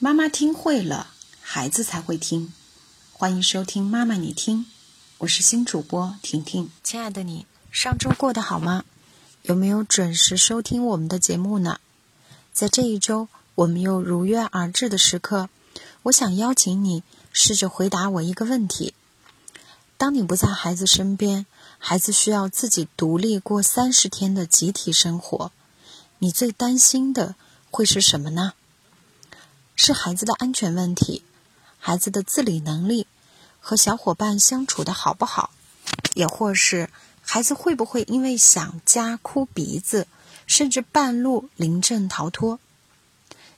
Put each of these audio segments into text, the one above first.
妈妈听会了，孩子才会听。欢迎收听《妈妈你听》，我是新主播婷婷。亲爱的你，上周过得好吗？有没有准时收听我们的节目呢？在这一周，我们又如约而至的时刻，我想邀请你试着回答我一个问题：当你不在孩子身边，孩子需要自己独立过三十天的集体生活，你最担心的会是什么呢？是孩子的安全问题，孩子的自理能力和小伙伴相处的好不好，也或是孩子会不会因为想家哭鼻子，甚至半路临阵逃脱？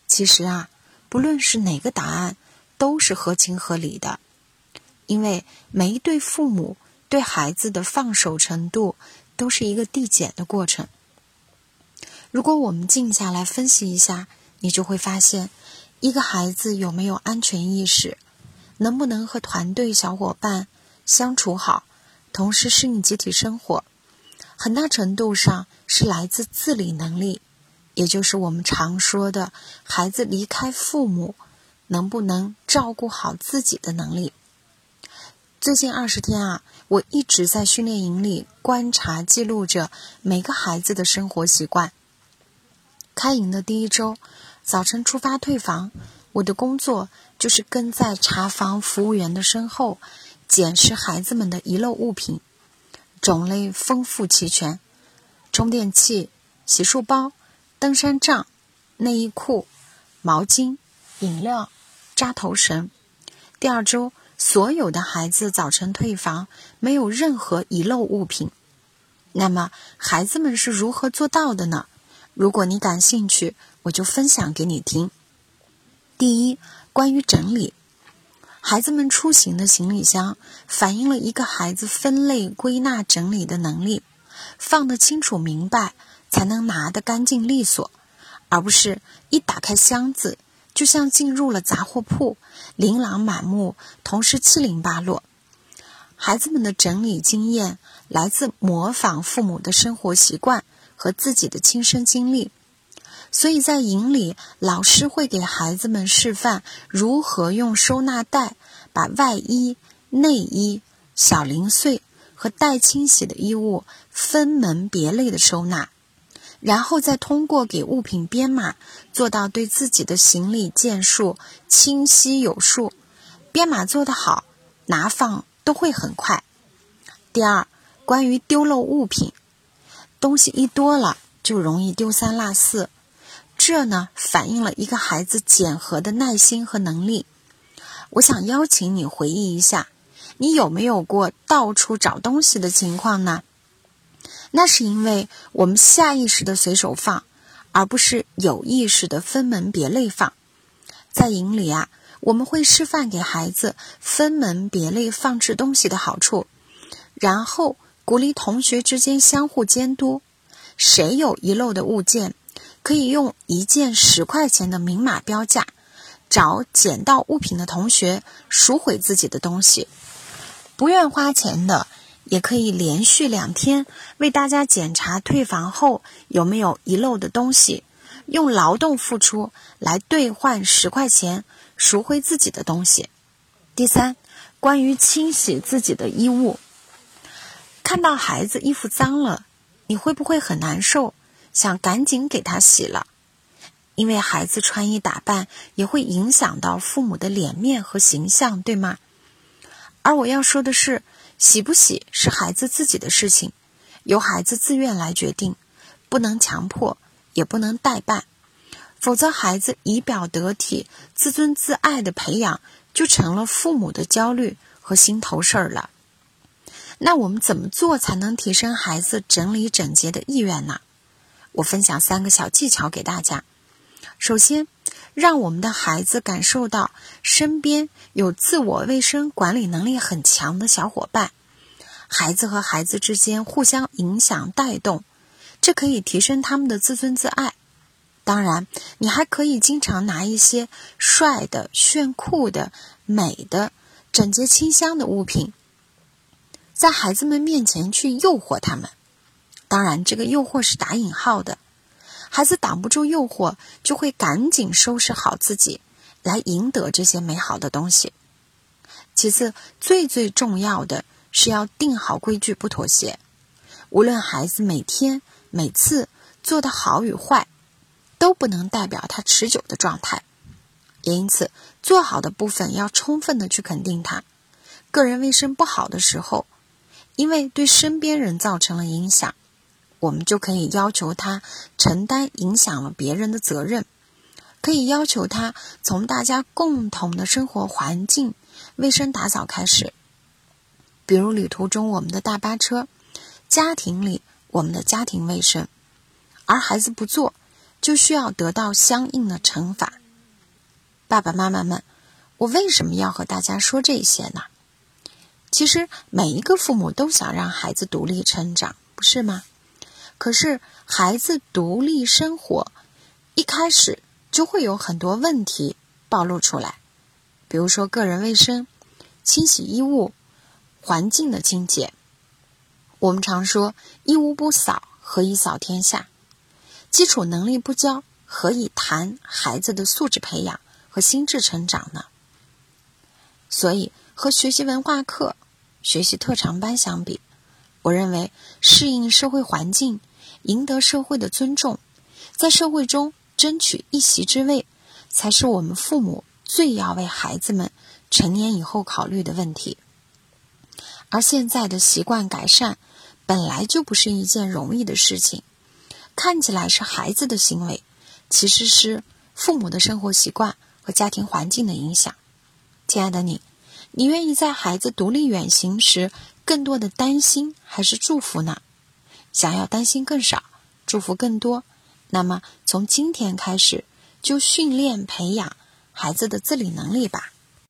其实啊，不论是哪个答案，都是合情合理的，因为每一对父母对孩子的放手程度都是一个递减的过程。如果我们静下来分析一下，你就会发现。一个孩子有没有安全意识，能不能和团队小伙伴相处好，同时适应集体生活，很大程度上是来自自理能力，也就是我们常说的孩子离开父母能不能照顾好自己的能力。最近二十天啊，我一直在训练营里观察记录着每个孩子的生活习惯。开营的第一周。早晨出发退房，我的工作就是跟在查房服务员的身后，检视孩子们的遗漏物品，种类丰富齐全：充电器、洗漱包、登山杖、内衣裤、毛巾、饮料、扎头绳。第二周，所有的孩子早晨退房，没有任何遗漏物品。那么，孩子们是如何做到的呢？如果你感兴趣，我就分享给你听。第一，关于整理，孩子们出行的行李箱反映了一个孩子分类、归纳、整理的能力。放得清楚明白，才能拿得干净利索，而不是一打开箱子，就像进入了杂货铺，琳琅满目，同时七零八落。孩子们的整理经验来自模仿父母的生活习惯。和自己的亲身经历，所以在营里，老师会给孩子们示范如何用收纳袋把外衣、内衣、小零碎和待清洗的衣物分门别类的收纳，然后再通过给物品编码，做到对自己的行李件数清晰有数。编码做得好，拿放都会很快。第二，关于丢漏物品。东西一多了，就容易丢三落四，这呢反映了一个孩子检核的耐心和能力。我想邀请你回忆一下，你有没有过到处找东西的情况呢？那是因为我们下意识的随手放，而不是有意识的分门别类放。在营里啊，我们会示范给孩子分门别类放置东西的好处，然后。鼓励同学之间相互监督，谁有遗漏的物件，可以用一件十块钱的明码标价，找捡到物品的同学赎回自己的东西。不愿花钱的，也可以连续两天为大家检查退房后有没有遗漏的东西，用劳动付出来兑换十块钱赎回自己的东西。第三，关于清洗自己的衣物。看到孩子衣服脏了，你会不会很难受，想赶紧给他洗了？因为孩子穿衣打扮也会影响到父母的脸面和形象，对吗？而我要说的是，洗不洗是孩子自己的事情，由孩子自愿来决定，不能强迫，也不能代办，否则孩子仪表得体、自尊自爱的培养就成了父母的焦虑和心头事儿了。那我们怎么做才能提升孩子整理整洁的意愿呢？我分享三个小技巧给大家。首先，让我们的孩子感受到身边有自我卫生管理能力很强的小伙伴，孩子和孩子之间互相影响带动，这可以提升他们的自尊自爱。当然，你还可以经常拿一些帅的、炫酷的、美的、整洁清香的物品。在孩子们面前去诱惑他们，当然，这个诱惑是打引号的。孩子挡不住诱惑，就会赶紧收拾好自己，来赢得这些美好的东西。其次，最最重要的是要定好规矩，不妥协。无论孩子每天、每次做的好与坏，都不能代表他持久的状态。也因此，做好的部分要充分的去肯定他。个人卫生不好的时候，因为对身边人造成了影响，我们就可以要求他承担影响了别人的责任，可以要求他从大家共同的生活环境卫生打扫开始。比如旅途中我们的大巴车，家庭里我们的家庭卫生，而孩子不做，就需要得到相应的惩罚。爸爸妈妈们，我为什么要和大家说这些呢？其实每一个父母都想让孩子独立成长，不是吗？可是孩子独立生活，一开始就会有很多问题暴露出来，比如说个人卫生、清洗衣物、环境的清洁。我们常说“一屋不扫，何以扫天下”，基础能力不教，何以谈孩子的素质培养？和心智成长呢？所以和学习文化课、学习特长班相比，我认为适应社会环境、赢得社会的尊重，在社会中争取一席之位，才是我们父母最要为孩子们成年以后考虑的问题。而现在的习惯改善本来就不是一件容易的事情，看起来是孩子的行为，其实是父母的生活习惯。和家庭环境的影响，亲爱的你，你愿意在孩子独立远行时更多的担心还是祝福呢？想要担心更少，祝福更多，那么从今天开始就训练培养孩子的自理能力吧。